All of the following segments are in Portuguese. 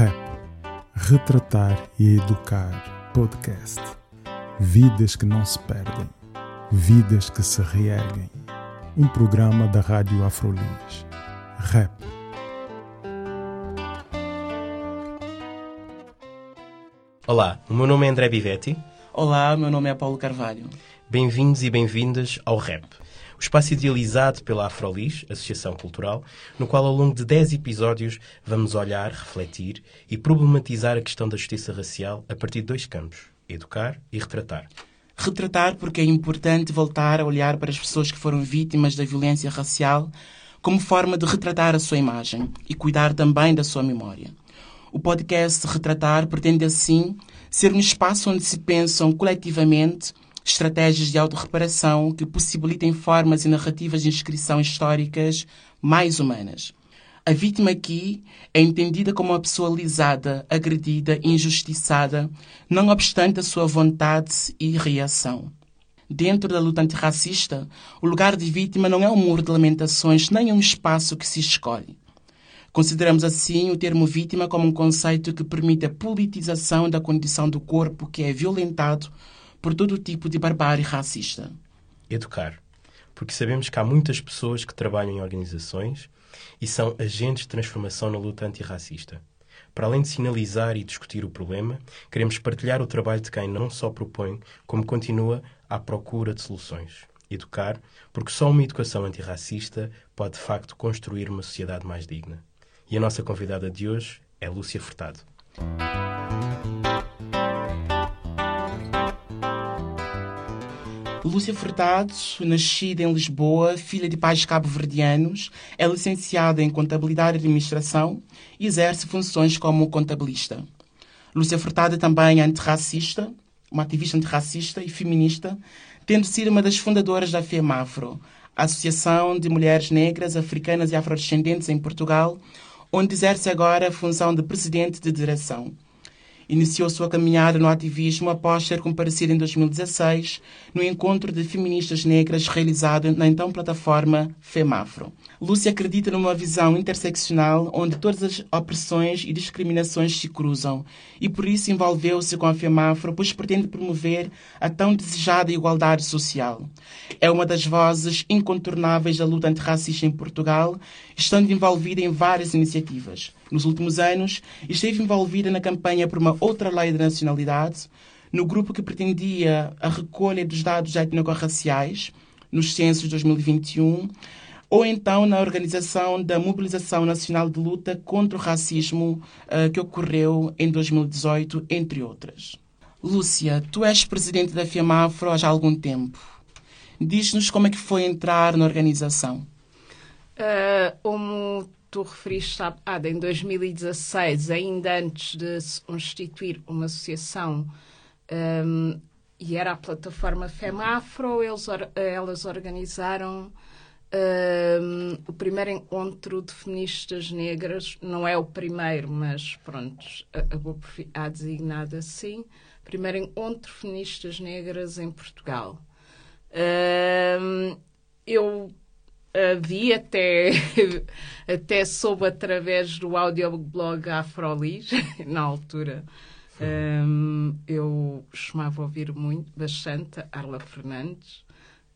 Rap. Retratar e Educar Podcast. Vidas que não se perdem. Vidas que se reerguem. Um programa da Rádio Afrolis. Rap. Olá, o meu nome é André Bivetti. Olá, meu nome é Paulo Carvalho. Bem-vindos e bem-vindas ao RAP, o espaço idealizado pela Afrolis, Associação Cultural, no qual ao longo de 10 episódios vamos olhar, refletir e problematizar a questão da justiça racial a partir de dois campos, educar e retratar. Retratar porque é importante voltar a olhar para as pessoas que foram vítimas da violência racial como forma de retratar a sua imagem e cuidar também da sua memória. O podcast Retratar pretende, assim, ser um espaço onde se pensam coletivamente estratégias de autorreparação que possibilitem formas e narrativas de inscrição históricas mais humanas. A vítima aqui é entendida como uma pessoa lisada, agredida, injustiçada, não obstante a sua vontade e reação. Dentro da luta antirracista, o lugar de vítima não é um muro de lamentações nem um espaço que se escolhe. Consideramos assim o termo vítima como um conceito que permite a politização da condição do corpo que é violentado por todo tipo de barbárie racista. Educar. Porque sabemos que há muitas pessoas que trabalham em organizações e são agentes de transformação na luta antirracista. Para além de sinalizar e discutir o problema, queremos partilhar o trabalho de quem não só propõe, como continua à procura de soluções. Educar, porque só uma educação antirracista pode de facto construir uma sociedade mais digna. E a nossa convidada de hoje é Lúcia Furtado. Lúcia Furtado, nascida em Lisboa, filha de pais cabo-verdianos, é licenciada em Contabilidade e Administração e exerce funções como contabilista. Lúcia Furtado é também antirracista, uma ativista antirracista e feminista, tendo sido uma das fundadoras da FEMAFRO, a Associação de Mulheres Negras, Africanas e Afrodescendentes em Portugal, onde exerce agora a função de presidente de direção. Iniciou sua caminhada no ativismo após ter comparecido em 2016 no encontro de feministas negras realizado na então plataforma FEMAFRO. Lúcia acredita numa visão interseccional onde todas as opressões e discriminações se cruzam e por isso envolveu-se com a FEMAFRO, pois pretende promover a tão desejada igualdade social. É uma das vozes incontornáveis da luta antirracista em Portugal, estando envolvida em várias iniciativas. Nos últimos anos, esteve envolvida na campanha por uma outra lei de nacionalidade, no grupo que pretendia a recolha dos dados étnico-raciais nos censos de 2021, ou então na organização da Mobilização Nacional de Luta contra o Racismo, uh, que ocorreu em 2018, entre outras. Lúcia, tu és presidente da FIAMAFRO há algum tempo. Diz-nos como é que foi entrar na organização. Uh, como tu referiste há, ah, em 2016, ainda antes de se constituir uma associação, um, e era a plataforma FEMAFRO, eles, elas organizaram um, o primeiro encontro de feministas negras, não é o primeiro, mas pronto, a, a designado assim, primeiro encontro feministas negras em Portugal. Um, eu vi até, até soube através do audioblog Afrolis, na altura. Um, eu costumava ouvir muito, bastante Arla Fernandes,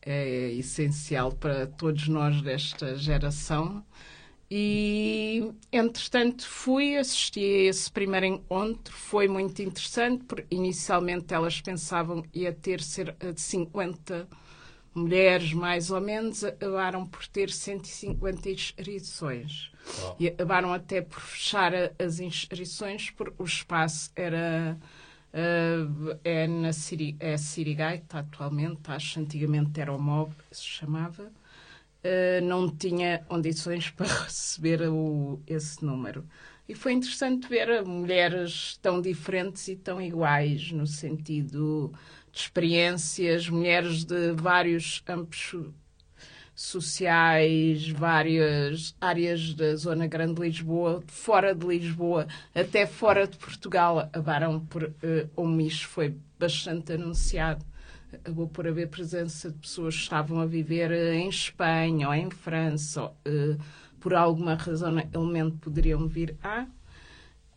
é essencial para todos nós desta geração. E, entretanto, fui assistir a esse primeiro encontro. Foi muito interessante, porque inicialmente elas pensavam ia ter de 50 mulheres, mais ou menos, acabaram por ter 150 inscrições. Oh. E acabaram até por fechar as inscrições, porque o espaço era. Uh, é na Siri, é Sirigaita atualmente, acho antigamente era o MOB, se chamava. Uh, não tinha condições para receber o, esse número. E foi interessante ver mulheres tão diferentes e tão iguais, no sentido de experiências, mulheres de vários campos sociais, várias áreas da Zona Grande de Lisboa, fora de Lisboa, até fora de Portugal, acabaram por, uh, como isto foi bastante anunciado, acabou por haver presença de pessoas que estavam a viver uh, em Espanha ou em França, ou, uh, por alguma razão, elemento poderiam vir a.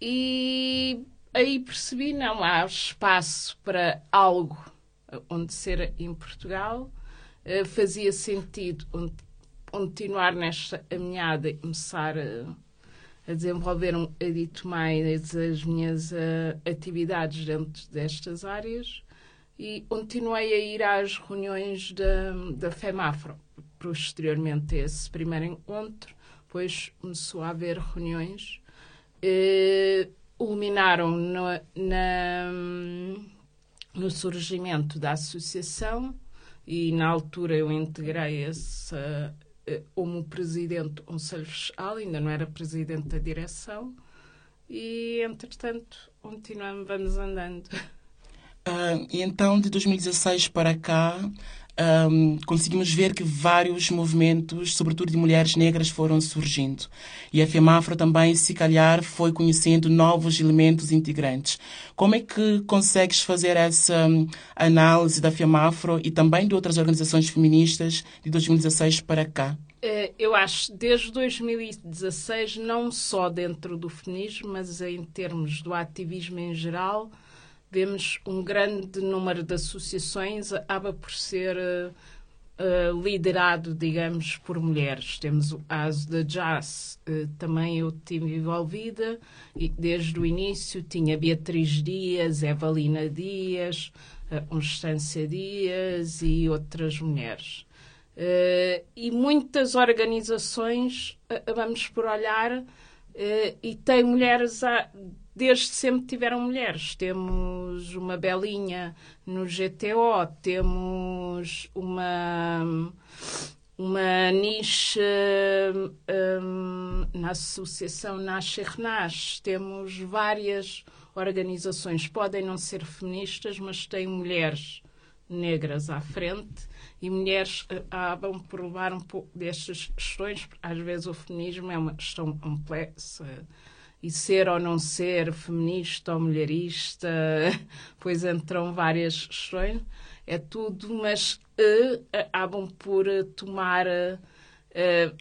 e aí percebi, não, há espaço para algo onde ser em Portugal. Uh, fazia sentido continuar nesta caminhada e começar a, a desenvolver um adito mais as minhas uh, atividades dentro destas áreas e continuei a ir às reuniões da, da FEMAFRO. Posteriormente a esse primeiro encontro, depois começou a haver reuniões, eh, culminaram no, na, no surgimento da associação e na altura eu integrei essa eh, como presidente Conselho Fiscal, ainda não era presidente da direção, e entretanto continuamos, vamos andando. Uh, e então, de 2016 para cá, um, conseguimos ver que vários movimentos, sobretudo de mulheres negras, foram surgindo. E a FEMAFRO também, se calhar, foi conhecendo novos elementos integrantes. Como é que consegues fazer essa um, análise da FEMAFRO e também de outras organizações feministas de 2016 para cá? Eh, eu acho, desde 2016, não só dentro do feminismo, mas em termos do ativismo em geral, vemos um grande número de associações acaba por ser uh, uh, liderado, digamos, por mulheres. Temos o ASO da Jazz, uh, também eu estive envolvida, e desde o início tinha Beatriz Dias, Evalina Dias, uh, Constância Dias e outras mulheres. e muitas organizações, vamos por olhar, e tem mulheres a, desde sempre tiveram mulheres. Temos uma Belinha no GTO, temos uma uma niche um, na Associação Nasce Renasce. Temos várias organizações, podem não ser feministas, mas têm mulheres negras à frente e mulheres acabam por levar um pouco destas questões, às vezes o feminismo é uma questão complexa e ser ou não ser feminista ou mulherista, pois entram várias questões, é tudo, mas uh, acabam por tomar uh,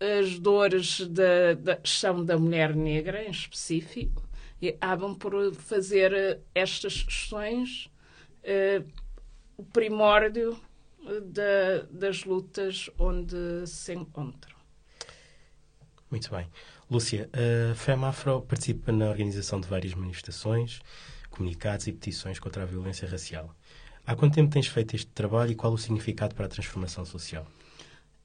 as dores da, questão da mulher negra em específico e acabam por fazer estas questões o primórdio da, das lutas onde se encontram. Muito bem. Lúcia, a FEMAFRO participa na organização de várias manifestações, comunicados e petições contra a violência racial. Há quanto tempo tens feito este trabalho e qual o significado para a transformação social?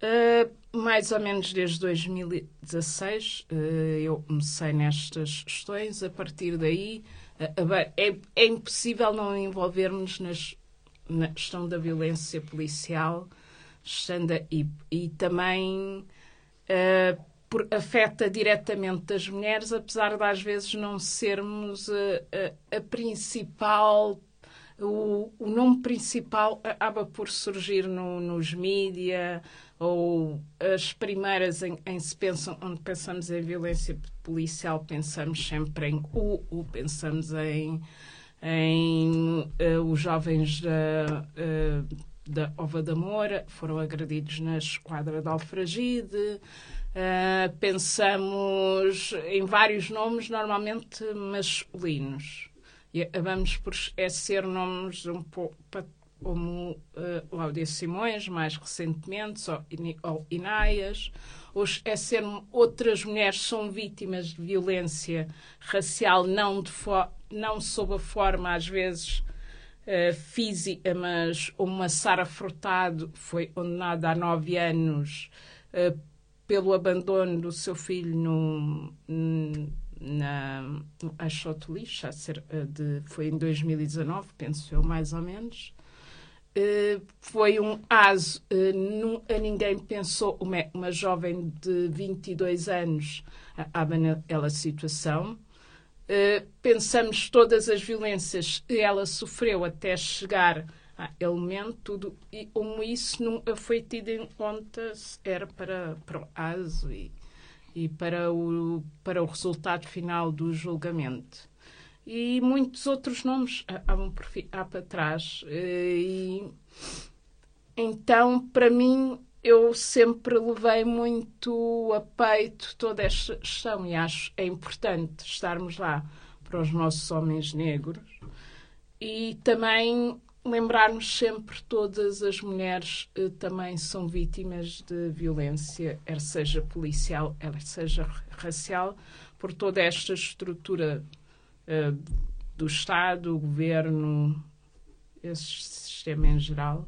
Uh, mais ou menos desde 2016 uh, eu comecei nestas questões. A partir daí uh, é, é, impossível não envolvermos nas, na questão da violência policial e, e também por, afeta diretamente as mulheres, apesar de às vezes não sermos a, a, a principal o, o, nome principal acaba por surgir no, nos mídia ou as primeiras em, em, se pensam, onde pensamos em violência policial, pensamos sempre em o, o pensamos em, em uh, os jovens da, uh, da Ova da Moura foram agredidos na esquadra de Alfragide. Uh, pensamos em vários nomes, normalmente masculinos. E vamos por é ser nomes um pouco como uh, Cláudia Simões, mais recentemente, ou Inaias, ou é ser outras mulheres são vítimas de violência racial, não, de não sob a forma, às vezes, uh, física, mas uma Sara Furtado foi condenada há nove anos uh, pelo abandono do seu filho no, na no Lixo, de, foi em 2019, penso eu, mais ou menos. Uh, foi um aso, uh, a ninguém pensou, uma, uma jovem de 22 anos, estava naquela situação. Uh, pensamos todas as violências que ela sofreu até chegar elemento, tudo, e como isso nunca foi tido em conta, era para, para o ASO e, e para, o, para o resultado final do julgamento. E muitos outros nomes há, há para trás. Eh, e, então, para mim, eu sempre levei muito a peito toda esta questão e acho é importante estarmos lá para os nossos homens negros e também lembrarmos sempre todas as mulheres eh, também são vítimas de violência, quer seja policial, quer seja racial, por toda esta estrutura eh, do Estado, o governo, esse sistema em geral,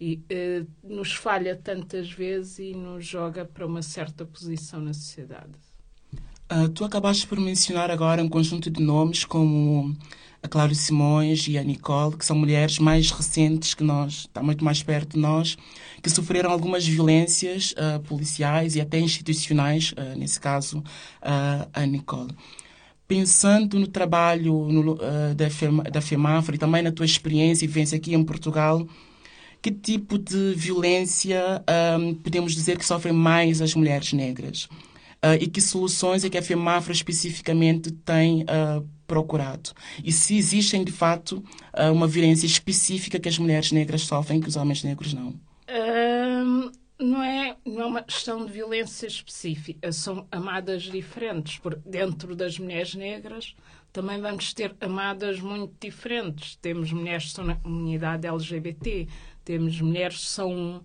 e eh, nos falha tantas vezes e nos joga para uma certa posição na sociedade. Uh, tu acabaste por mencionar agora um conjunto de nomes como a Cláudia Simões e a Nicole, que são mulheres mais recentes que nós, está muito mais perto de nós, que sofreram algumas violências uh, policiais e até institucionais, uh, nesse caso, uh, a Nicole. Pensando no trabalho no, da, da FEMAFRA e também na tua experiência e vivência aqui em Portugal, que tipo de violência podemos dizer que sofrem mais as mulheres negras? e que soluções é que a FEMAFRA especificamente tem procurado. E se existem, de fato, ah, uma violência específica que as mulheres negras sofrem que os homens negros não? Um, não, é, não é uma questão de violência específica. São amadas diferentes. Por dentro das mulheres negras também vamos ter amadas muito diferentes. Temos mulheres que são na comunidade LGBT, temos mulheres que são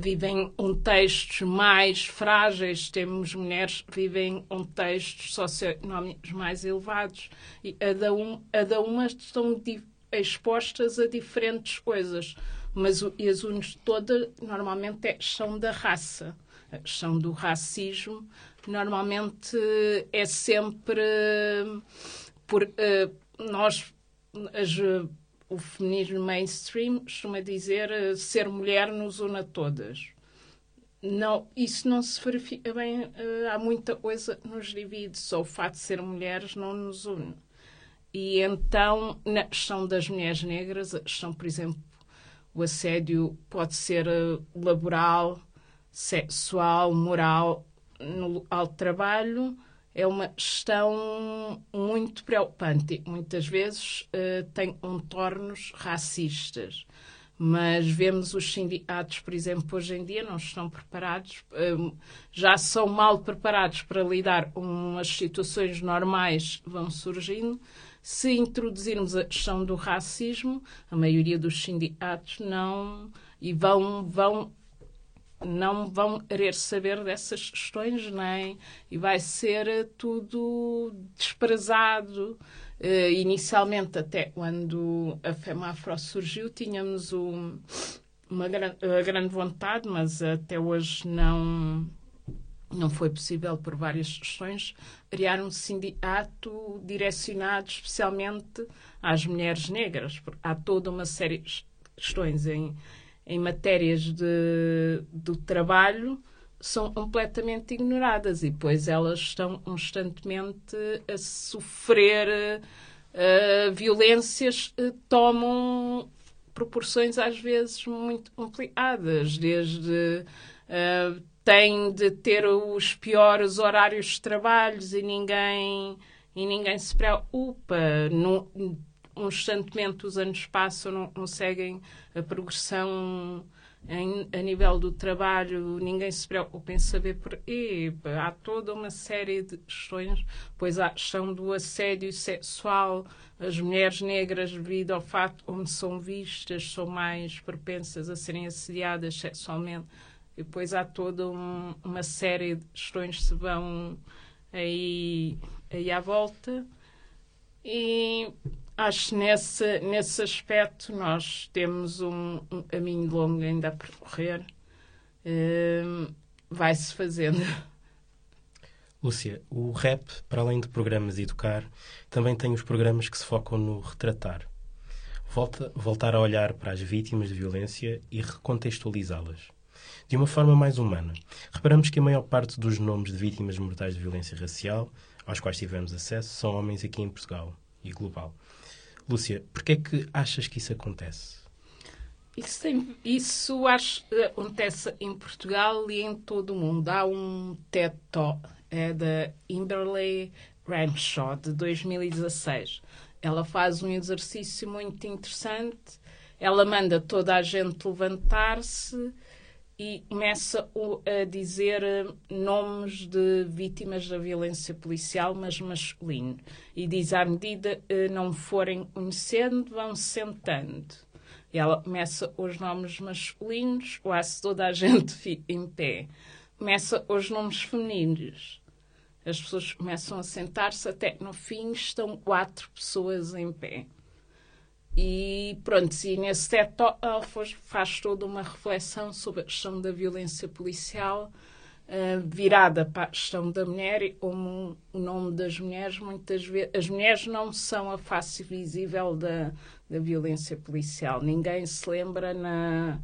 vivem contextos mais frágeis, temos mulheres que vivem contextos socioeconómicos mais elevados e cada, um, uma estão expostas a diferentes coisas, mas e as unes todas normalmente é questão da raça, a questão do racismo. Normalmente é sempre por uh, nós as o feminismo mainstream costuma dizer uh, ser mulher nos une a todas. Não, isso não se verifica bem. Uh, há muita coisa que nos divide, só o fato de ser mulheres não nos une. E então, na questão das mulheres negras, a questão, por exemplo, o assédio pode ser uh, laboral, sexual, moral, no local de trabalho é uma questão muito preocupante. Muitas vezes uh, tem contornos racistas. Mas vemos os sindicatos, por exemplo, hoje em dia não estão preparados, uh, já são mal preparados para lidar com as situações normais que vão surgindo. Se introduzirmos a questão do racismo, a maioria dos sindicatos não e vão, vão não vão querer saber dessas questões, nem e vai ser tudo desprezado. Uh, inicialmente, até quando a FEMAFRO surgiu, tínhamos um, uma gran, grande vontade, mas até hoje não, não foi possível, por várias questões, criar um sindicato direcionado especialmente às mulheres negras. Há toda uma série de questões em em matérias de, do trabalho são completamente ignoradas e depois elas estão constantemente a sofrer uh, violências uh, tomam proporções às vezes muito complicadas, desde uh, têm de ter os piores horários de trabalhos e ninguém e ninguém se preocupa. Não, constantemente os anos passam, não conseguem a progressão em, a nível do trabalho, ninguém se preocupa em saber por quê. Há toda uma série de questões, pois há a questão do assédio sexual, as mulheres negras, devido ao facto onde são vistas, são mais propensas a serem assediadas sexualmente. E depois há toda um, uma série de questões que se vão aí, aí à volta. E acho que nesse, nesse aspecto nós temos um, um caminho longo ainda a percorrer. Uh, Vai-se fazendo. Lúcia, o rap, para além de programas educar, também tem os programas que se focam no retratar. Volta, voltar a olhar para as vítimas de violência e recontextualizá-las. De uma forma mais humana. Reparamos que a maior parte dos nomes de vítimas mortais de violência racial, aos quais tivemos acesso, são homens aqui em Portugal e global. Lúcia, porquê é que achas que isso acontece? Isso, tem, isso acho, acontece em Portugal e em todo o mundo. Há um Talk é da Imberley Ramshaw, de 2016. Ela faz um exercício muito interessante. Ela manda toda a gente levantar-se e começa a dizer eh, nomes de vítimas da violência policial, mas masculino. E diz à medida que não forem conhecendo, vão sentando. E ela começa os nomes masculinos, quase toda a gente fica em pé. Começa os nomes femininos. As pessoas começam a sentar-se, até no fim estão quatro pessoas em pé. E pronto, e nesse ela faz toda uma reflexão sobre a questão da violência policial uh, virada para a questão da mulher e como o nome das mulheres, muitas vezes, as mulheres não são a face visível da, da violência policial. Ninguém se lembra na,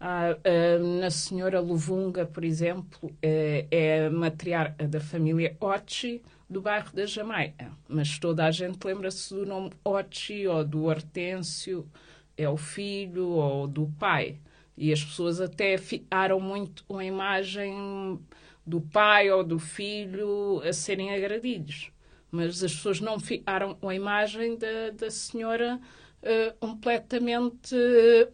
a, a, na senhora Luvunga, por exemplo, é, é matriarca da família Ochi, do bairro da Jamaica. Mas toda a gente lembra-se do nome Ochi ou do Hortêncio, é o filho ou do pai. E as pessoas até ficaram muito com a imagem do pai ou do filho a serem agredidos. Mas as pessoas não ficaram com a imagem da, da senhora uh, completamente uh,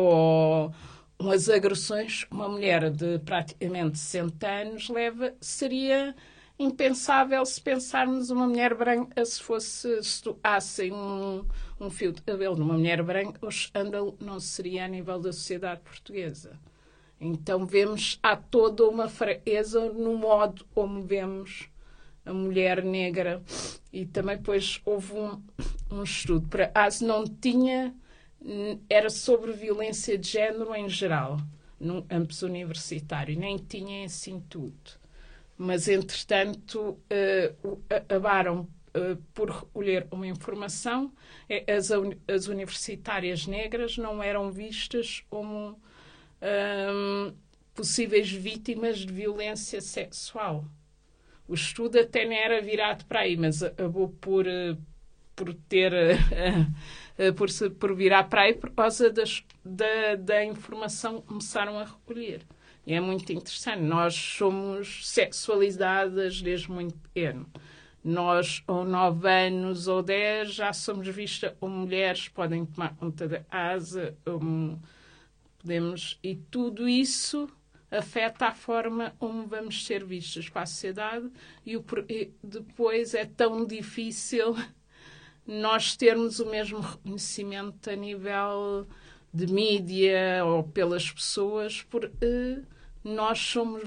ou umas agressões. Uma mulher de praticamente 60 anos leva, seria impensável se pensarmos uma mulher branca se fosse se tocassem um, um fio de cabelo numa mulher branca, o escândalo não seria a nível da sociedade portuguesa. Então vemos, há toda uma fraqueza no modo como vemos a mulher negra. E também depois houve um, um estudo, para acaso não tinha, era sobre violência de género em geral, no âmbito universitário, nem tinha assim tudo mas entretanto uh, acabaram uh, por recolher uma informação. É, as, as universitárias negras não eram vistas como um, possíveis vítimas de violência sexual. O estudo até não era virado para aí, mas acabou por, uh, por ter. por, por virar para aí por causa das, da, da informação que começaram a recolher. E é muito interessante. Nós somos sexualizadas desde muito pequeno. Nós, ou 9 anos ou 10, já somos vistas como mulheres, podem tomar conta da asa, um, podemos. E tudo isso afeta a forma como vamos ser vistas para a sociedade e, e depois é tão difícil nós termos o mesmo reconhecimento a nível de mídia ou pelas pessoas por uh, nós somos,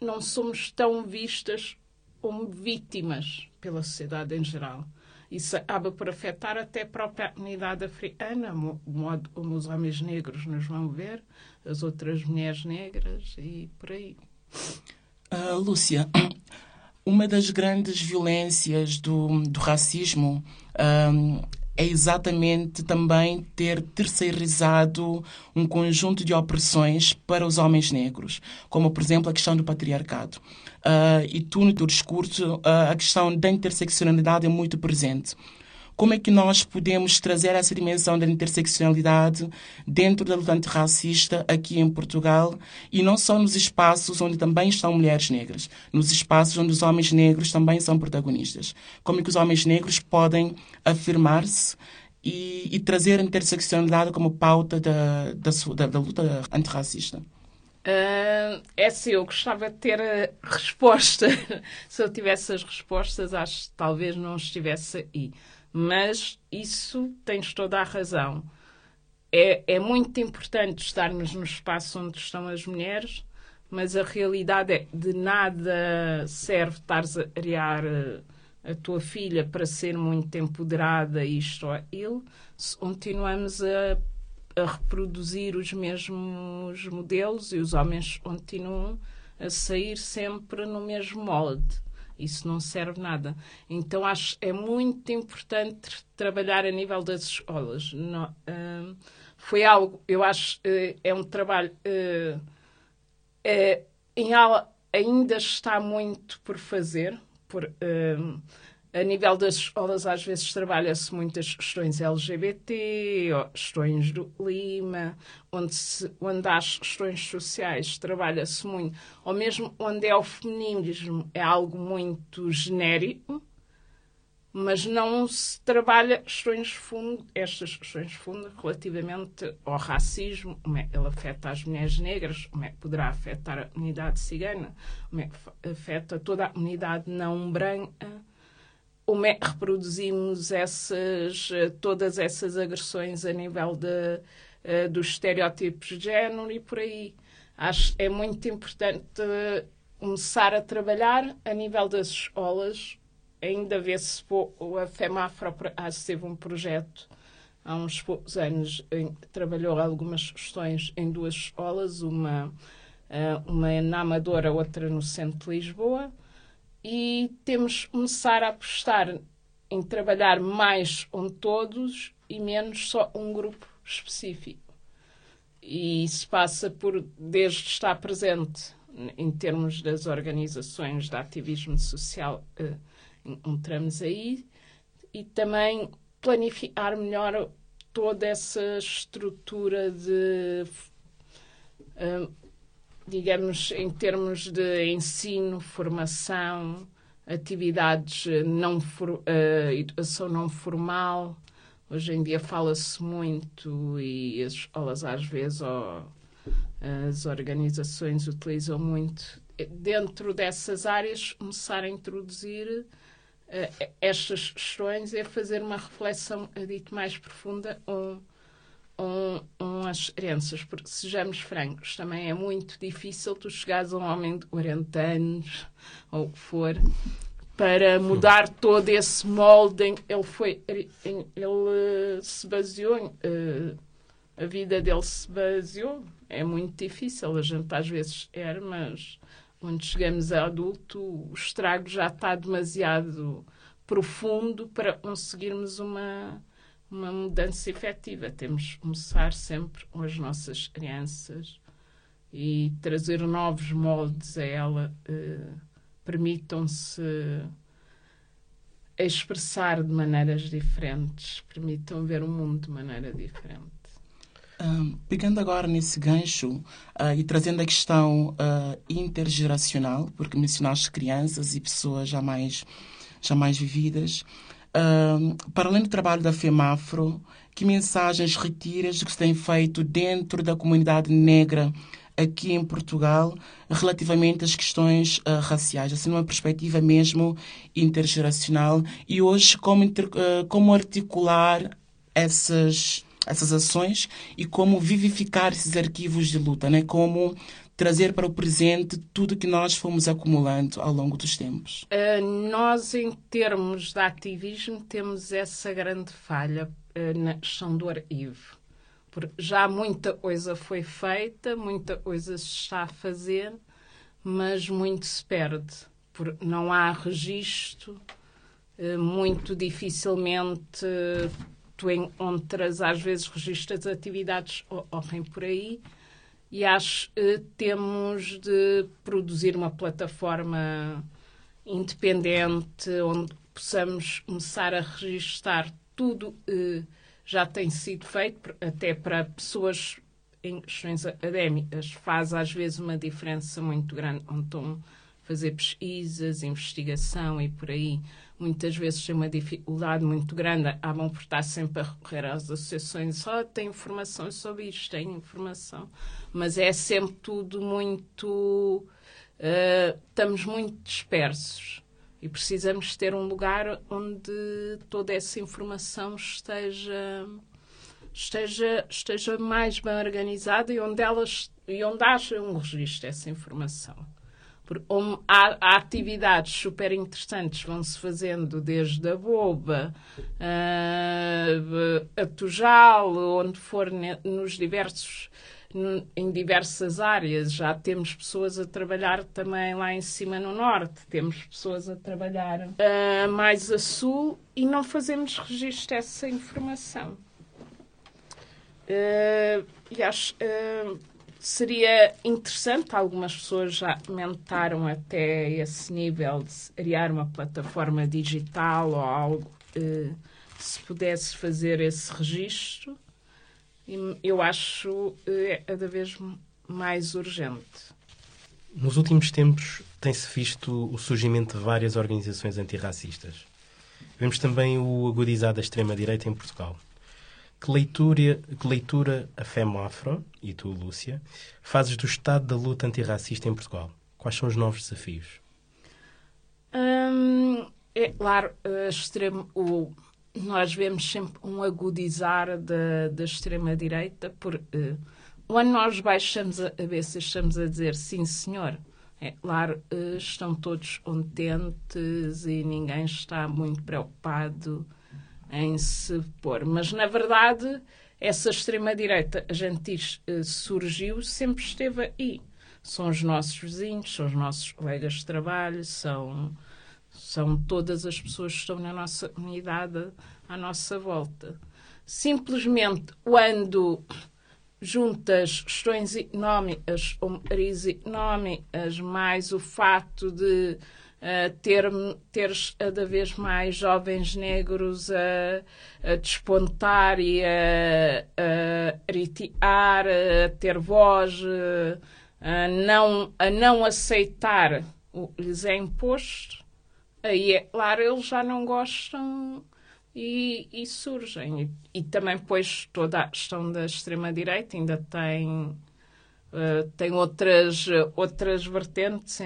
não somos tão vistas como vítimas pela sociedade em geral. Isso acaba por afetar até a própria comunidade africana, o modo como os homens negros nos vão ver, as outras mulheres negras e por aí. Uh, Lúcia, uma das grandes violências do, do racismo um, é exatamente também ter terceirizado um conjunto de opressões para os homens negros, como, por exemplo, a questão do patriarcado. Uh, e tu, no teu discurso, uh, a questão da interseccionalidade é muito presente como é que nós podemos trazer essa dimensão da interseccionalidade dentro da luta antirracista aqui em Portugal e não só nos espaços onde também estão mulheres negras, nos espaços onde os homens negros também são protagonistas. Como é que os homens negros podem afirmar-se e, e, trazer a interseccionalidade como pauta da, da, da, da luta antirracista? Uh, é assim, eu gostava de ter a resposta. Se eu tivesse as respostas, acho que talvez não estivesse aí. Mas isso tens toda a razão. É, é muito importante estarmos no espaço onde estão as mulheres, mas a realidade é de nada serve estares a criar eh, a tua filha para ser muito empoderada, isto ou aquilo, se continuamos a, a reproduzir os mesmos modelos e os homens continuam a sair sempre no mesmo molde. Isso não serve nada. Então acho é muito importante trabalhar a nível das escolas. Não, uh, foi algo, eu acho, uh, é um trabalho. Uh, em aula ainda está muito por fazer. Por, a nível das escolas, às vezes trabalha-se muitas questões LGBT, questões do clima, onde, se, onde há as questões sociais, trabalha-se muito, ou mesmo onde é o feminismo, é algo muito genérico, mas não se trabalha questões fundo, estas questões fundo relativamente ao racismo, como é, ele afeta as mulheres negras, como é, poderá afetar a comunidade cigana, como é, afeta toda a comunidade não branca, como é, reproduzimos essas, todas essas agressões a nível de, uh, dos estereótipos de género e por aí. Acho é muito importante começar a trabalhar a nível das escolas. Ainda vê-se a FEMAFRA teve um projeto há uns poucos anos em, trabalhou algumas questões em duas escolas, uma, eh, uma na Amadora, outra no centro de Lisboa, e temos que começar a apostar em trabalhar mais com todos e menos só um grupo específico. E isso passa por, desde estar presente em termos das organizações de ativismo social, uh, entramos aí, e também planificar melhor toda essa estrutura de, uh, digamos, em termos de ensino, formação, atividades não for, uh, educação não formal. Hoje em dia fala-se muito e as escolas às vezes as organizações utilizam muito dentro dessas áreas começar a introduzir uh, estas questões é fazer uma reflexão dito mais profunda um, um, um as crianças, porque sejamos francos, também é muito difícil tu chegares a um homem de 40 anos ou o que for para mudar todo esse molde ele foi ele se baseou uh, a vida dele se baseou é muito difícil. A gente às vezes é, mas quando chegamos a adulto, o estrago já está demasiado profundo para conseguirmos uma, uma mudança efetiva. Temos que começar sempre com as nossas crianças e trazer novos moldes a ela. Eh, Permitam-se expressar de maneiras diferentes, permitam ver o mundo de maneira diferente pegando agora nesse gancho uh, e trazendo a questão uh, intergeracional, porque mencionaste crianças e pessoas já mais, já mais vividas, para além do trabalho da FEMAFRO, que mensagens retiras que se tem feito dentro da comunidade negra aqui em Portugal relativamente às questões uh, raciais, assim numa perspectiva mesmo intergeracional e hoje como, inter, como articular essas essas ações e como vivificar esses arquivos de luta, né? Como trazer para o presente tudo que nós fomos acumulando ao longo dos tempos. Uh, nós, em termos de ativismo, temos essa grande falha uh, na questão do arquivo. Porque já muita coisa foi feita, muita coisa se está a fazer, mas muito se perde. Porque não há registro, uh, muito dificilmente tu encontras às vezes registros de atividades ocorrem por aí e acho que temos de produzir uma plataforma independente onde possamos começar a registar tudo que já tem sido feito, até para pessoas em questões académicas. Faz às vezes uma diferença muito grande a fazer pesquisas, investigação e por aí muitas vezes tem uma dificuldade muito grande, acabam por estar sempre a recorrer às associações, só oh, tem informação sobre isto, tem informação, mas é sempre tudo muito. Uh, estamos muito dispersos e precisamos ter um lugar onde toda essa informação esteja esteja esteja mais bem organizada e onde elas e onde haja um registro dessa informação há, há, atividades super interessantes vão-se fazendo desde a Boba uh, a Tujal, onde for nos diversos em diversas áreas. Já temos pessoas a trabalhar também lá em cima no norte, temos pessoas a trabalhar uh, mais a sul e não fazemos registro dessa informação. Uh, e acho, uh, seria interessante, algumas pessoas já comentaram até esse nível de criar uma plataforma digital ou algo, eh, se pudesse fazer esse registro, eu acho eh, cada vez mais urgente. Nos últimos tempos tem-se visto o surgimento de várias organizações antirracistas. Vemos também o agudizar da extrema-direita em Portugal. Que leitura, que leitura a FEMAFRO, e tu, Lúcia, fazes do estado da luta antirracista em Portugal? Quais são os novos desafios? Hum, é claro, extremo, o, nós vemos sempre um agudizar da, da extrema-direita, por uh, quando nós baixamos a cabeça, estamos a dizer sim, senhor. É claro, uh, estão todos contentes e ninguém está muito preocupado em se pôr. Mas, na verdade, essa extrema-direita, a gente diz, uh, surgiu, sempre esteve aí. São os nossos vizinhos, são os nossos colegas de trabalho, são, são todas as pessoas que estão na nossa comunidade à nossa volta. Simplesmente, quando juntas questões económicas ou crises económicas, mais o fato de ter, ter cada vez mais jovens negros a, a despontar e a, a ritear, a ter voz, a não, a não aceitar o que lhes é imposto, aí é claro, eles já não gostam e, e surgem. E, e, também, pois, toda a questão da extrema-direita ainda tem. Uh, tem outras, outras vertentes,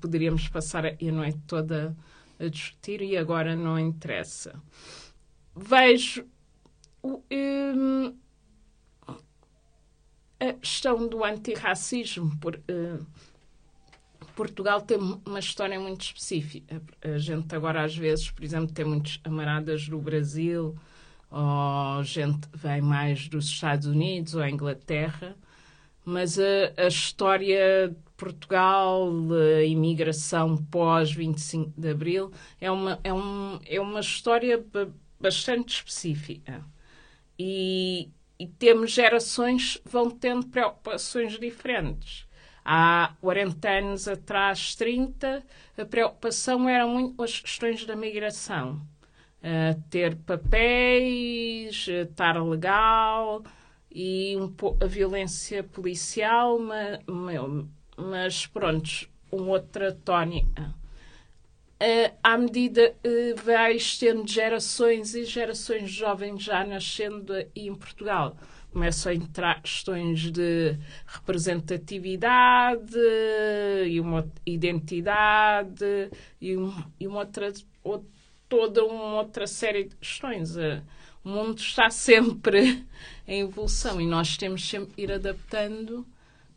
poderíamos passar a noite toda a discutir e agora não interessa. Vejo um, a questão do antirracismo, por, Portugal tem uma história muito específica. A gente agora, às vezes, por exemplo, tem muitos amaradas do Brasil, ou gente vem mais dos Estados Unidos ou Inglaterra, mas a, a história de Portugal, a imigração pós 25 de Abril, é uma, é um, é uma história bastante específica. E, e temos gerações que vão tendo preocupações diferentes Há 40 anos atrás, 30, a preocupação eram muito as questões da migração. Uh, ter papéis, uh, estar legal e um a violência policial, mas, mas pronto, uma outra tónica. Uh, à medida que uh, vais tendo gerações e gerações jovens já nascendo em Portugal, começam a entrar questões de representatividade e uma identidade e, e uma outra, toda uma outra série de questões. Eh, o mundo está sempre em evolução e nós temos sempre ir adaptando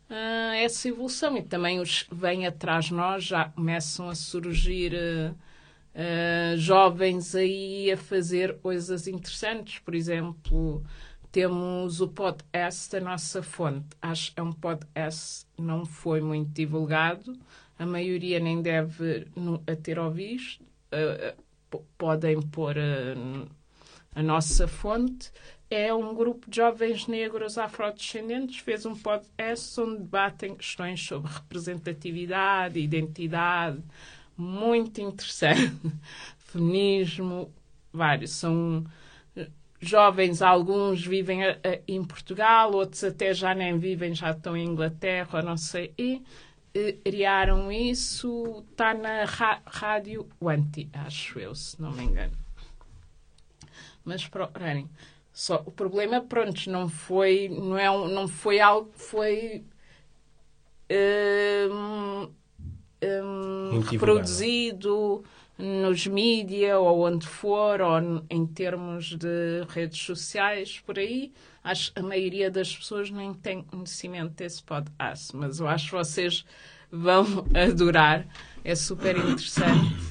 a essa evolução. E também os que vêm atrás de nós já começam a surgir. Uh, jovens aí a fazer coisas interessantes, por exemplo, temos o podcast da nossa fonte. Acho que é um podcast não foi muito divulgado. A maioria nem deve a ter ouvido. Uh, podem pôr uh, a nossa fonte. É um grupo de jovens negros afrodescendentes fez um podcast onde debatem questões sobre representatividade, identidade, muito interessante. Feminismo, vários. São jovens, alguns vivem a, a, em Portugal, outros até já nem vivem, já estão em Inglaterra, não sei, e, e criaram isso, está na rádio Wanti, acho eu, se não me engano. Mas procurarem. Só, o problema, pronto, não foi, não é não foi algo que foi um, um, reproduzido nos mídia ou onde for, ou em termos de redes sociais, por aí, acho que a maioria das pessoas nem tem conhecimento desse podcast, mas eu acho que vocês vão adorar, é super interessante.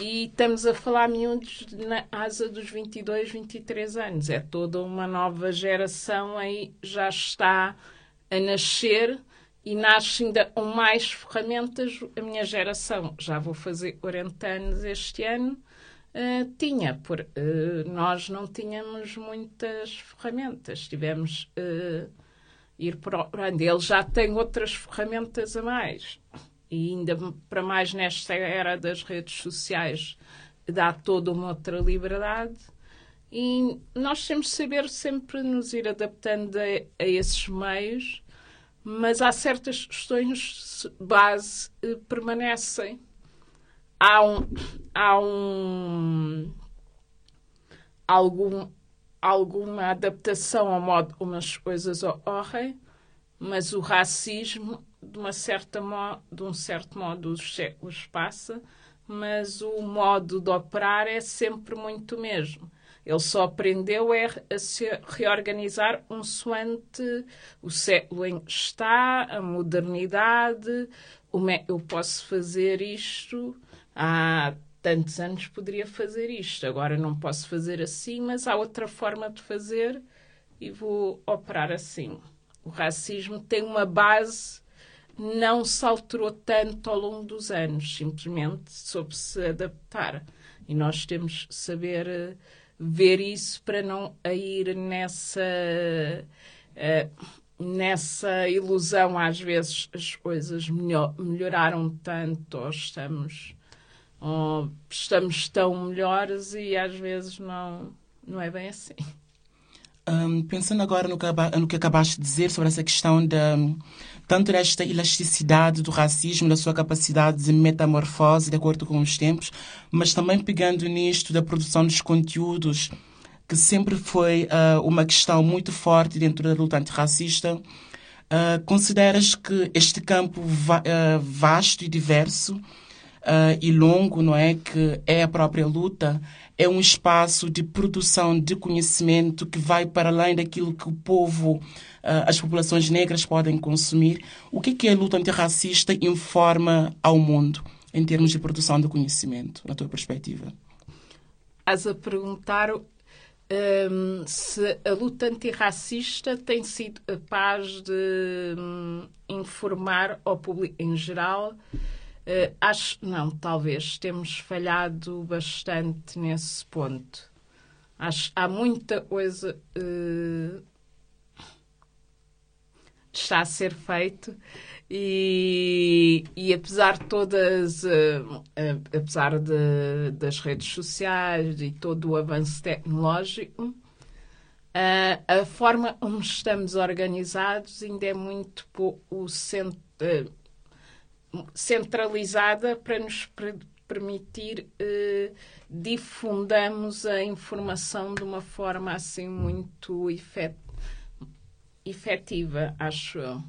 E estamos a falar miúdos na asa dos 22, 23 anos. É toda uma nova geração aí, já está a nascer e nasce ainda com mais ferramentas. A minha geração, já vou fazer 40 anos este ano, uh, tinha, por, uh, nós não tínhamos muitas ferramentas, tivemos uh, ir procurando. Ele já tem outras ferramentas a mais. E ainda para mais nesta era das redes sociais, dá toda uma outra liberdade. E nós temos de saber sempre nos ir adaptando a, a esses meios mas há certas questões base que permanecem. Há um, há um algum, alguma adaptação ao modo como as coisas ocorrem, mas o racismo, de, uma certa mo de um certo modo, os séculos passa, mas o modo de operar é sempre muito o mesmo. Ele só aprendeu é a se reorganizar um soante o século em que está, a modernidade, como é eu posso fazer isto há tantos anos poderia fazer isto, agora não posso fazer assim, mas há outra forma de fazer e vou operar assim. O racismo tem uma base, não se alterou tanto ao longo dos anos, simplesmente soube se adaptar. E nós temos que saber uh, ver isso para não ir nessa. Uh, nessa ilusão, às vezes as coisas melhor, melhoraram tanto ou estamos ou estamos tão melhores e às vezes não, não é bem assim. Um, pensando agora no que, no que acabaste de dizer sobre essa questão da tanto desta elasticidade do racismo, da sua capacidade de metamorfose de acordo com os tempos, mas também pegando nisto da produção dos conteúdos, que sempre foi uh, uma questão muito forte dentro da luta antirracista, uh, consideras que este campo va uh, vasto e diverso e longo, não é? Que é a própria luta, é um espaço de produção de conhecimento que vai para além daquilo que o povo, as populações negras podem consumir. O que, é que a luta antirracista informa ao mundo em termos de produção de conhecimento, na tua perspectiva? Estás a perguntar um, se a luta antirracista tem sido capaz de um, informar ao público em geral Uh, acho, não, talvez temos falhado bastante nesse ponto. Acho há muita coisa uh, está a ser feito. E, e apesar de todas, uh, apesar de, das redes sociais e todo o avanço tecnológico, a forma como estamos organizados ainda é muito pouco centro centralizada para nos permitir eh, difundamos a informação de uma forma assim muito efet efetiva, acho eu.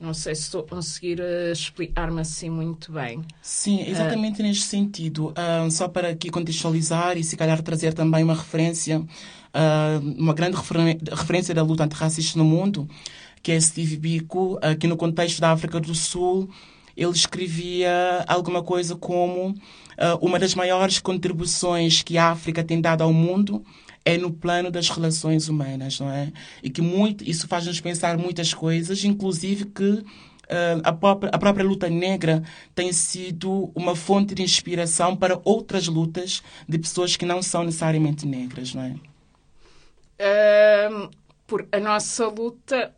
Não sei se estou a conseguir uh, explicar-me assim muito bem. Sim, exatamente uh, neste sentido. Uh, só para aqui contextualizar e se calhar trazer também uma referência, uma grande referência da luta antirracista no mundo, que é Steve Biko, aqui no contexto da África do Sul, ele escrevia alguma coisa como uh, uma das maiores contribuições que a África tem dado ao mundo é no plano das relações humanas, não é? E que muito, isso faz-nos pensar muitas coisas, inclusive que uh, a, própria, a própria luta negra tem sido uma fonte de inspiração para outras lutas de pessoas que não são necessariamente negras, não é? Um, por a nossa luta,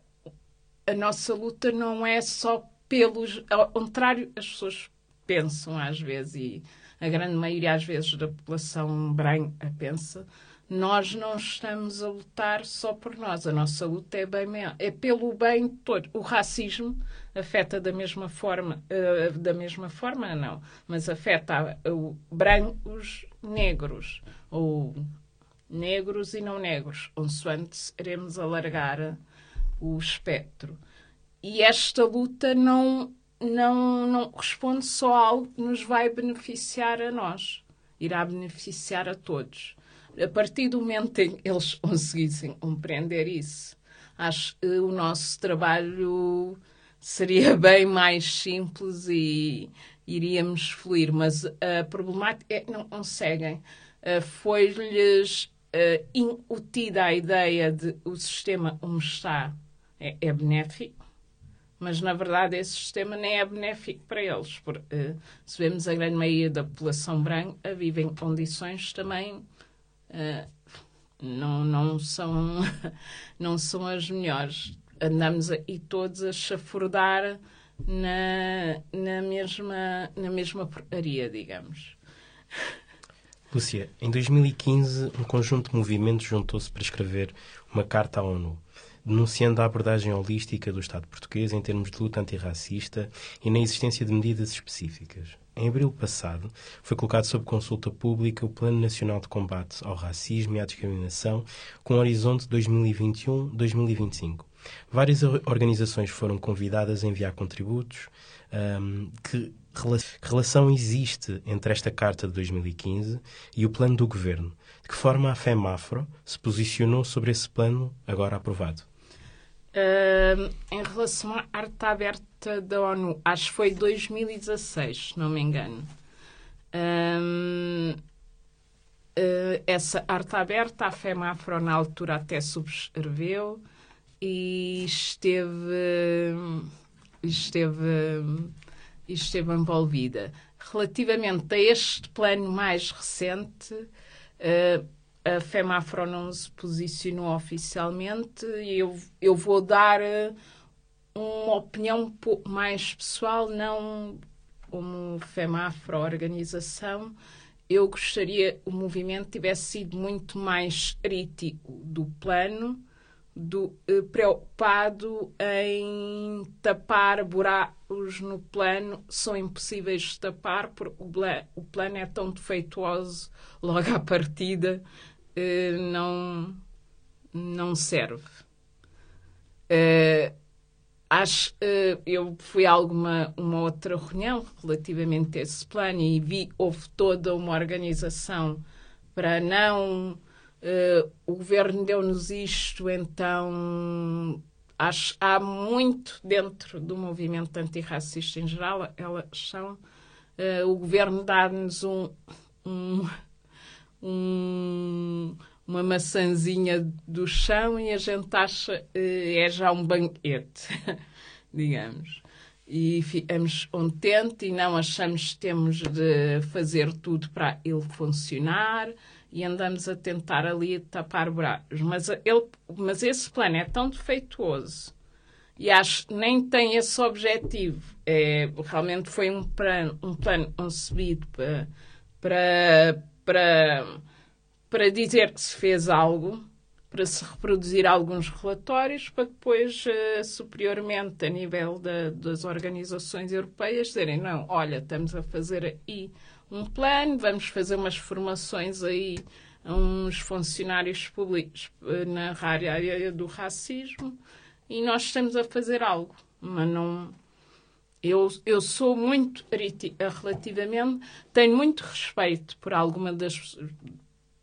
a nossa luta não é só pelos. Ao contrário, as pessoas pensam às vezes, e a grande maioria às vezes da população branca pensa, nós não estamos a lutar só por nós. A nossa luta é, bem, é pelo bem de todos. O racismo afeta da mesma forma, uh, da mesma forma não, mas afeta brancos, negros, ou negros e não negros, consoante iremos alargar o espectro. E esta luta não, não, não responde só a algo que nos vai beneficiar a nós, irá beneficiar a todos. A partir do momento em que eles conseguissem compreender isso, acho que o nosso trabalho seria bem mais simples e iríamos fluir. Mas a problemática é que não conseguem. Uh, Foi-lhes uh, incutida a ideia de o sistema como está é, é benéfico mas na verdade esse sistema nem é benéfico para eles, porque uh, se vemos a grande maioria da população branca vive em condições também não, não, são, não são as melhores. Andamos aí todos a chafurdar na, na, mesma, na mesma porcaria, digamos. Lúcia, em 2015, um conjunto de movimentos juntou-se para escrever uma carta à ONU denunciando a abordagem holística do Estado português em termos de luta antirracista e na existência de medidas específicas. Em abril passado, foi colocado sob consulta pública o Plano Nacional de Combate ao Racismo e à Discriminação, com horizonte 2021-2025. Várias organizações foram convidadas a enviar contributos. Um, que, que relação existe entre esta Carta de 2015 e o plano do Governo? De que forma a FEMAFRO se posicionou sobre esse plano agora aprovado? Uh, em relação à arte aberta da ONU, acho que foi 2016, se não me engano. Uh, uh, essa arte aberta, a FEMAFRO na altura até subscreveu e esteve, esteve, esteve envolvida. Relativamente a este plano mais recente, uh, a FEMAFRO não se posicionou oficialmente eu, eu vou dar uh, uma opinião um pouco mais pessoal, não como FEMAFRO organização. Eu gostaria o movimento tivesse sido muito mais crítico do plano, do, uh, preocupado em tapar buracos no plano, são impossíveis de tapar, porque o, o plano é tão defeituoso logo à partida uh, não, não serve. Uh, acho uh, eu fui a alguma uma outra reunião relativamente a esse plano e vi houve toda uma organização para não o governo deu-nos isto então acho há muito dentro do movimento antirracista em geral elas são o governo dá-nos um, um um, uma maçãzinha do chão e a gente acha eh, é já um banquete, digamos. E ficamos contentes e não achamos que temos de fazer tudo para ele funcionar e andamos a tentar ali tapar buracos. Mas, ele, mas esse plano é tão defeituoso e acho que nem tem esse objetivo. É, realmente foi um plano, um plano concebido para, para para, para dizer que se fez algo, para se reproduzir alguns relatórios, para depois, uh, superiormente, a nível da, das organizações europeias, dizerem: não, olha, estamos a fazer aí um plano, vamos fazer umas formações aí a uns funcionários públicos uh, na área do racismo e nós estamos a fazer algo, mas não eu, eu sou muito relativamente, tenho muito respeito por alguma das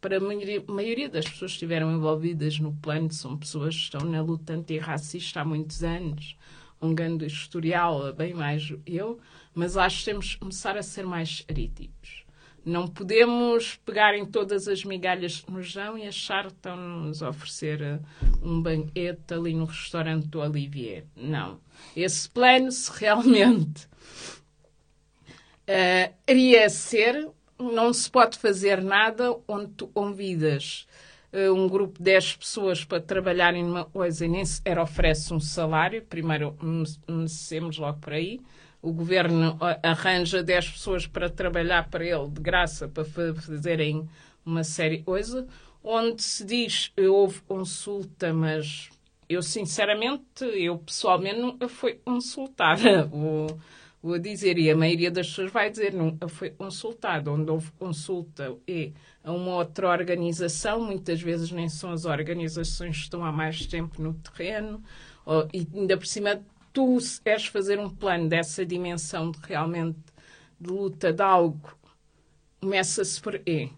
para a maioria, maioria das pessoas que estiveram envolvidas no plano, são pessoas que estão na luta antirracista há muitos anos, um grande historial, bem mais eu, mas acho que temos que começar a ser mais críticos. Não podemos pegar em todas as migalhas que nos dão e achar que estão-nos a oferecer eh, um banquete ali no restaurante do Olivier. Não. Esse plano, se realmente uh, iria ser, não se pode fazer nada onde tu convidas uh, um grupo de 10 pessoas para trabalharem numa coisa e nem sequer oferece um salário. Primeiro, comecemos logo por aí o governo arranja 10 pessoas para trabalhar para ele de graça para fazerem uma série de coisas, onde se diz houve consulta, mas eu sinceramente, eu pessoalmente nunca fui consultada. Vou, vou dizer, e a maioria das pessoas vai dizer nunca foi consultada. Onde houve consulta é a uma outra organização, muitas vezes nem são as organizações que estão há mais tempo no terreno, e ainda por cima tu queres fazer um plano dessa dimensão de realmente de luta de algo, começa-se por E.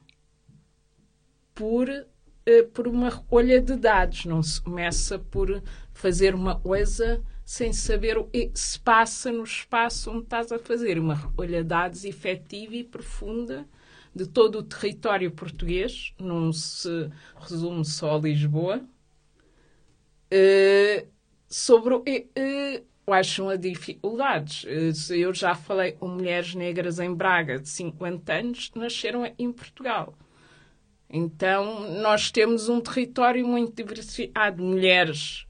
Por, uh, por uma recolha de dados, não se começa por fazer uma coisa sem saber o que se passa no espaço onde estás a fazer. Uma recolha de dados efetiva e profunda de todo o território português, não se resume só a Lisboa. Uh, sobre uh, quais são as dificuldades. Eh, eu já falei com mulheres negras em Braga de 50 anos nasceram em Portugal. Então, nós temos um território muito diversificado de mulheres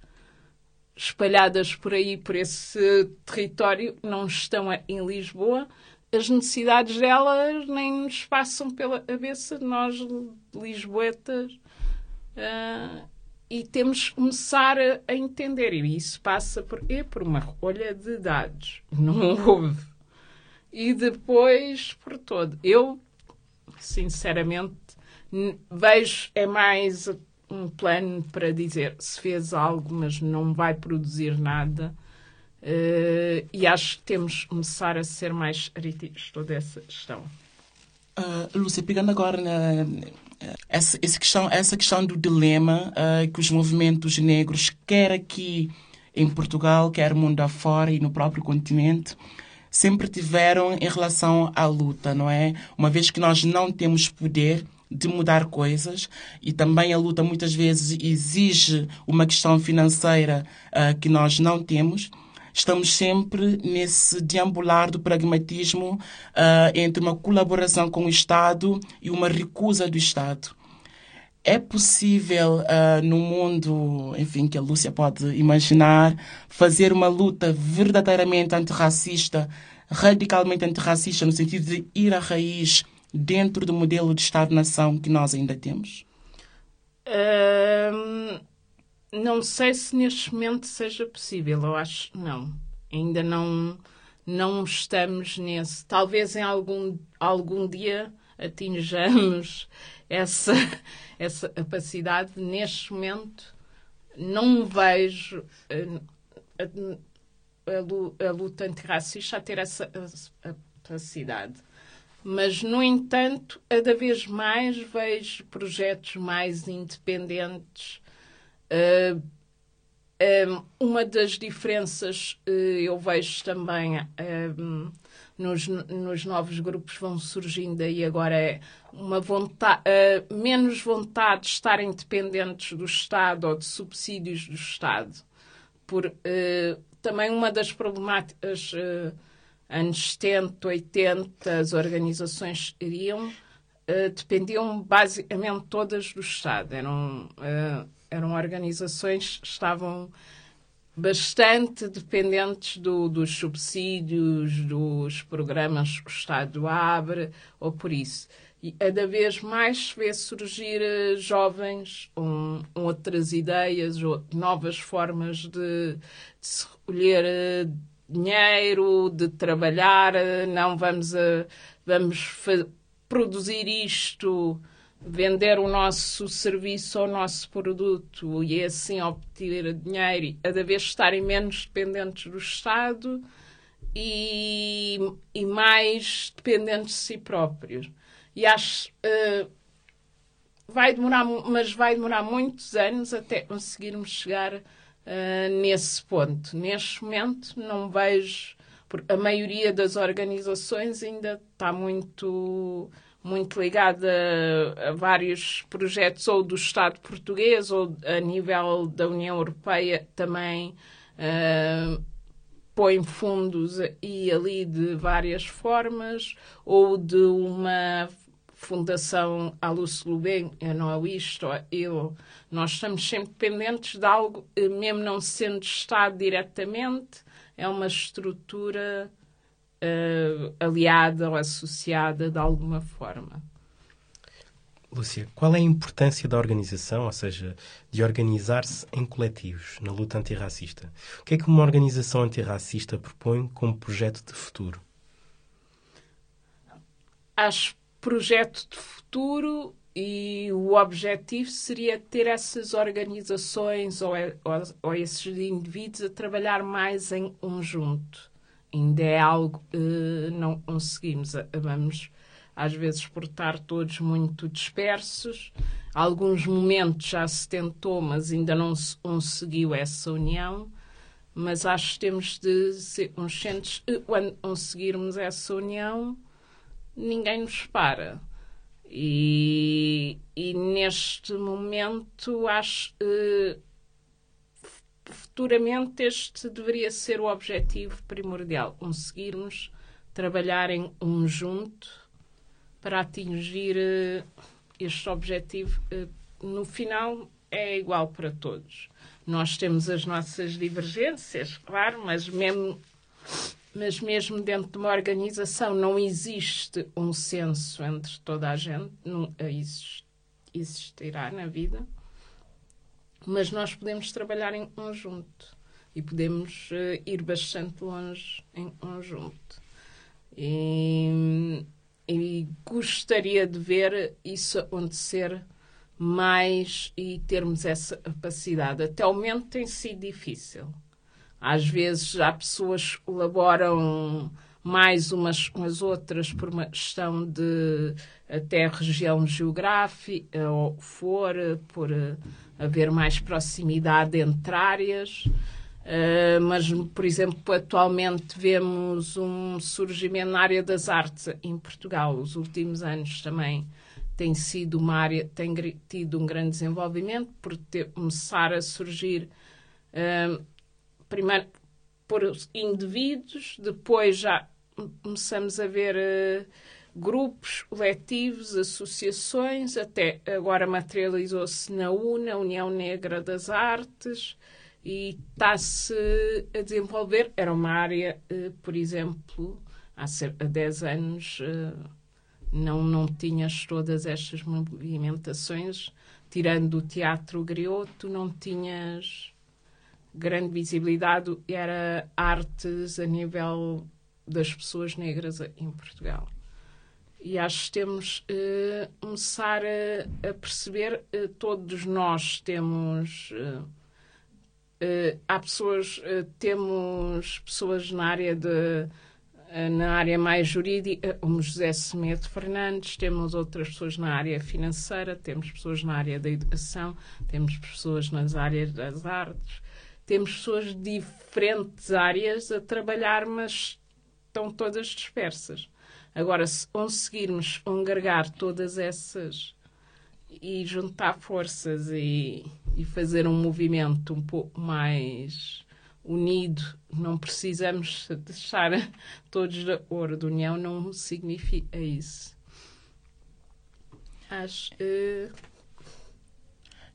espalhadas por aí, por esse território, não estão em Lisboa. As necessidades delas nem nos passam pela cabeça, nós, lisboetas. Uh, e temos que começar a, entender. E isso passa por, é por uma recolha de dados. Não houve. e depois por todo. Eu, sinceramente, vejo é mais um plano para dizer se fez algo, mas não vai produzir nada. Uh, e acho que temos que começar a ser mais críticos toda essa questão. Uh, Lúcia, pegando agora na, essa, essa, questão, essa questão do dilema uh, que os movimentos negros, quer aqui em Portugal, quer mundo afora e no próprio continente, sempre tiveram em relação à luta, não é? Uma vez que nós não temos poder de mudar coisas e também a luta muitas vezes exige uma questão financeira uh, que nós não temos. Estamos sempre nesse deambular do pragmatismo uh, entre uma colaboração com o Estado e uma recusa do Estado. É possível, uh, no mundo, enfim, que a Lúcia pode imaginar, fazer uma luta verdadeiramente antirracista, radicalmente antirracista, no sentido de ir à raiz dentro do modelo de Estado-nação que nós ainda temos? Não sei se neste momento seja possível. Eu acho não. Ainda não, não estamos nesse. Talvez em algum, algum dia atinjamos essa, essa capacidade. Neste momento, não vejo a, a, a luta antirracista a ter essa capacidade mas, no entanto, cada vez mais vejo projetos mais independentes. Ah, ah, uma das diferenças uh, eu vejo também um, nos, nos novos grupos vão surgindo aí agora é uma vontade, menos vontade de estar independentes do Estado ou de subsídios do Estado. Por, também uma das problemáticas anos 70, 80, as organizações iriam, dependiam basicamente todas do Estado. Eram, eram organizações que estavam bastante dependentes do, dos subsídios, dos programas que o Estado abre, ou por isso. E cada vez mais vê surgir uh, jovens com, outras ideias, ou novas formas de, de se recolher uh, dinheiro, de trabalhar, não vamos, a, vamos produzir isto, vender o nosso serviço ou o nosso produto e assim obter dinheiro e cada vez estarem menos dependentes do Estado e, e mais dependentes de si próprios. E acho. Uh, vai demorar, mas vai demorar muitos anos até conseguirmos chegar uh, nesse ponto. Neste momento, não vejo. A maioria das organizações ainda está muito muito ligada a vários projetos ou do Estado português ou a nível da União Europeia também uh, põe fundos e ali de várias formas ou de uma Fundação Aluce Lubem, eu não é isto, eu, nós estamos sempre dependentes de algo, eh, mesmo não sendo Estado diretamente, é uma estrutura uh, aliada ou associada de alguma forma. Lúcia, qual é a importância da organização, ou seja, de organizar-se em coletivos na luta antirracista? O que é que uma organização antirracista propõe como projeto de futuro? Acho projeto de futuro e o objetivo seria ter essas organizações ou, ou, ou esses indivíduos a trabalhar mais em conjunto. Ainda é algo que uh, não conseguimos. Vamos, às vezes, por estar todos muito dispersos. Alguns momentos já se tentou, mas ainda não se conseguiu essa união. Mas acho que temos de ser conscientes, quando conseguirmos essa união, ninguém nos para. E, e neste momento acho que futuramente este deveria ser o objetivo primordial, conseguirmos trabalhar em conjunto para atingir uh, este objetivo. Uh, no final é igual para todos. Nós temos as nossas divergências, claro, mas mesmo mas mesmo dentro de uma organização não existe um senso entre toda a gente, não existirá na vida, mas nós podemos trabalhar em conjunto e podemos uh, ir bastante longe em conjunto. E, e gostaria de ver isso acontecer mais e termos essa capacidade. Até o momento tem sido difícil. Às vezes há pessoas que colaboram mais umas com as outras por uma questão de até região geográfica ou for, por haver mais proximidade entre áreas. Uh, mas, por exemplo, atualmente vemos um surgimento na área das artes em Portugal. Os últimos anos também tem sido uma área, tem tido um grande desenvolvimento por ter, começar a surgir uh, primeiro por indivíduos, depois já começamos a ver uh, grupos coletivos, associações, até agora materializou-se na UNA, União Negra das Artes, e está-se a desenvolver. Era uma área, uh, por exemplo, há, há 10 anos uh, não, não tinhas todas estas movimentações, tirando o teatro grioto, não tinhas grande visibilidade, era artes a nível das pessoas negras em Portugal. E acho que temos uh, começar a, a perceber, uh, todos nós temos. Uh, há pessoas, temos pessoas na área de na área mais jurídica, como José Semedo Fernandes, temos outras pessoas na área financeira, temos pessoas na área da educação, temos pessoas nas áreas das artes, temos pessoas de diferentes áreas a trabalhar, mas estão todas dispersas. Agora, se conseguirmos congregar todas essas e juntar forças e, e fazer um movimento um pouco mais unido, não precisamos deixar todos de acordo. União não significa isso. Acho. Uh...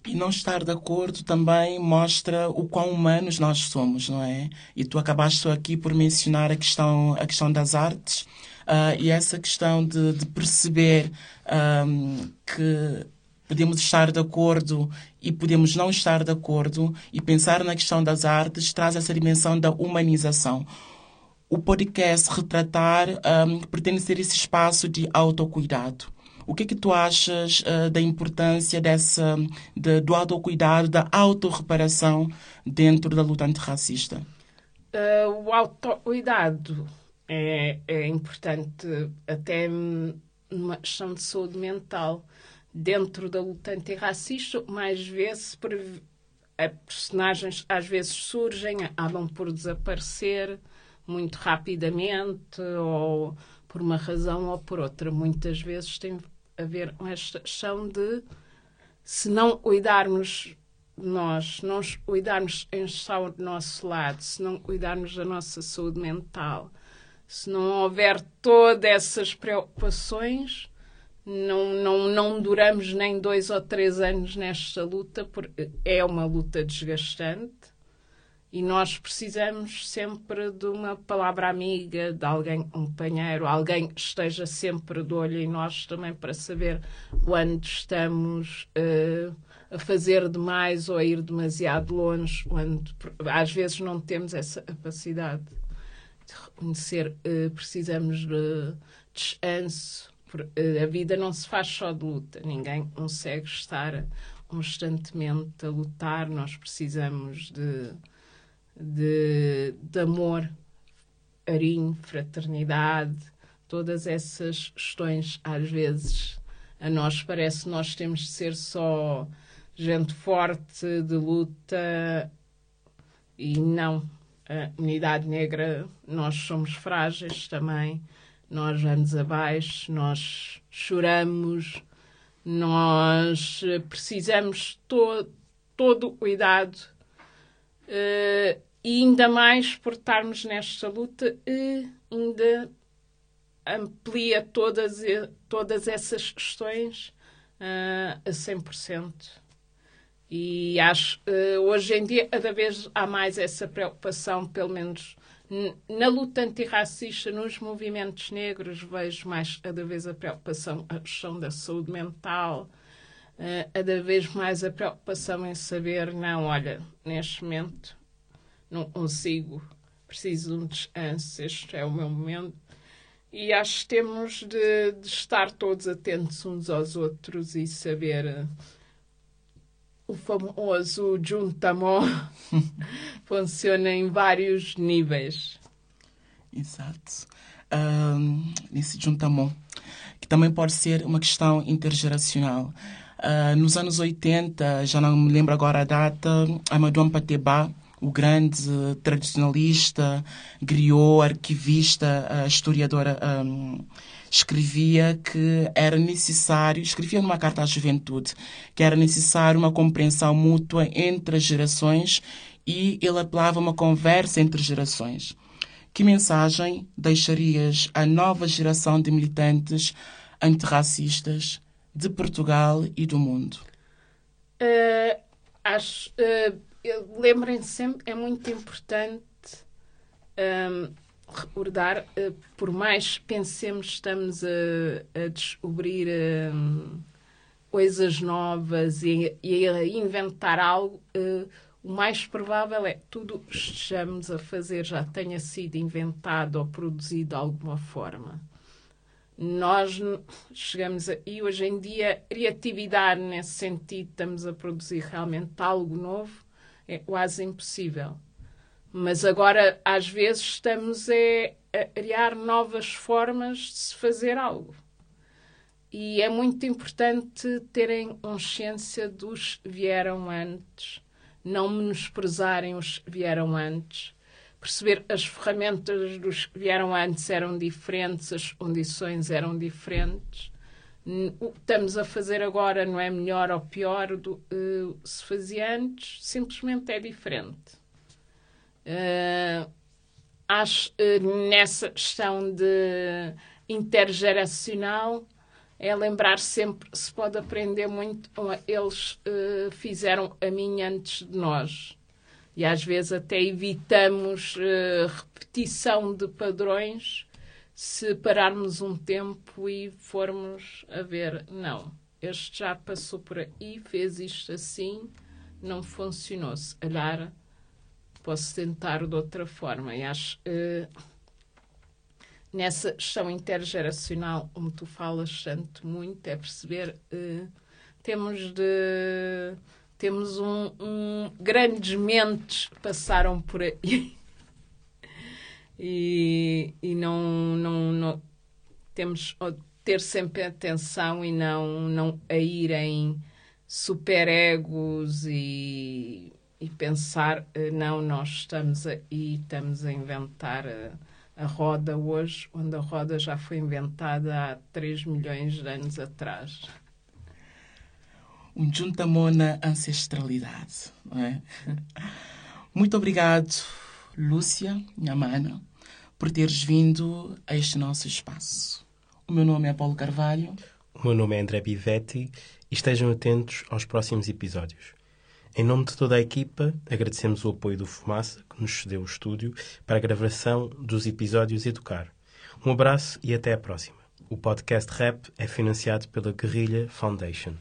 E não estar de acordo também mostra o quão humanos nós somos, não é? E tu acabaste aqui por mencionar a questão, a questão das artes uh, e essa questão de, de perceber um, que podemos estar de acordo e podemos não estar de acordo e pensar na questão das artes traz essa dimensão da humanização. O podcast Retratar um, pretende ser esse espaço de autocuidado o que é que tu achas uh, da importância dessa, de, do autocuidado, da autorreparação dentro da luta antirracista? Uh, o autocuidado é, é importante até numa questão de saúde mental. Dentro da luta antirracista, mais vezes personagens às vezes surgem, acabam por desaparecer muito rapidamente ou por uma razão ou por outra. Muitas vezes tem a ver com esta questão de se não cuidarmos nós, não cuidarmos em estar do nosso lado, se não cuidarmos da nossa saúde mental, se não houver todas essas preocupações, não, não, não duramos nem dois ou três anos nesta luta, porque é uma luta desgastante e nós precisamos sempre de uma palavra amiga, de alguém companheiro, alguém que esteja sempre de olho em nós também para saber quando estamos uh, a fazer demais ou a ir demasiado longe, quando às vezes não temos essa capacidade de reconhecer, uh, precisamos de descanso. Uh, a vida não se faz só de luta, ninguém consegue estar constantemente a lutar, nós precisamos de de, de amor, carinho, fraternidade, todas essas questões, às vezes, a nós parece que nós temos de ser só gente forte, de luta, e não. A unidade negra, nós somos frágeis também, nós vamos abaixo, nós choramos, nós precisamos to todo o cuidado uh, e ainda mais por estarmos nesta luta, ainda amplia todas, todas essas questões uh, a 100%. E acho uh, hoje em dia cada vez há mais essa preocupação, pelo menos na luta antirracista, nos movimentos negros, vejo mais cada vez a preocupação, a questão da saúde mental, uh, cada vez mais a preocupação em saber, não, olha, neste momento não consigo, preciso de um descanso, este é o meu momento. e acho que temos de, de, estar todos atentos uns aos outros e saber uh, o famoso juntamon funciona em vários níveis. Exato. Um, nesse juntamon, que também pode ser uma questão intergeracional. Uh, nos anos 80, já não me lembro agora a data, Amadou Pateba, o grande tradicionalista, griot, arquivista, uh, historiadora, um, escrevia que era necessário, escrevia numa carta à juventude, que era necessário uma compreensão mútua entre as gerações e ele apelava a uma conversa entre gerações. Que mensagem deixarias à nova geração de militantes antirracistas de Portugal e do mundo? Uh, acho. Uh, Lembrem-se sempre, é muito importante um, recordar, uh, por mais pensemos, estamos a, a descobrir um, coisas novas e, e, a inventar algo. Uh, o mais provável é tudo que estejamos a fazer já tenha sido inventado ou produzido de alguma forma. Nós chegamos a, e hoje em dia, criatividade nesse sentido, estamos a produzir realmente algo novo, é quase impossível. Mas agora, às vezes, estamos a, a criar novas formas de se fazer algo. E é muito importante terem consciência dos vieram antes não menosprezarem os que vieram antes, perceber as ferramentas dos que vieram antes eram diferentes, as condições eram diferentes. Estamos a fazer agora não é melhor ou pior do uh, se fazia antes, simplesmente é diferente. Uh, acho uh, nessa questão de intergeracional é lembrar sempre se pode aprender muito. Eles uh, fizeram a mim antes de nós. E às vezes até evitamos repetição de padrões se pararmos um tempo e formos a ver, não, este já passou por aí, fez isto assim, não funcionou. Se calhar posso tentar de outra forma. E acho. Uh, nessa gestão intergeracional, como tu falas tanto muito, é perceber uh, temos de temos um, um, grandes mentes que passaram por aí e, e não, não, não temos ter sempre atenção e não não a ir em superegos e, e pensar uh, não nós estamos aí estamos a inventar uh, a roda hoje, onde a roda já foi inventada há 3 milhões de anos atrás. Um juntamona ancestralidade, não é? Muito obrigado, Lúcia, minha mana, por teres vindo a este nosso espaço. O meu nome é Paulo Carvalho. O meu nome é André Bivetti e estejam atentos aos próximos episódios. Em nome de toda a equipa, agradecemos o apoio do Fumaça, que nos cedeu o estúdio para a gravação dos episódios Educar. Um abraço e até a próxima. O podcast Rap é financiado pela Guerrilha Foundation.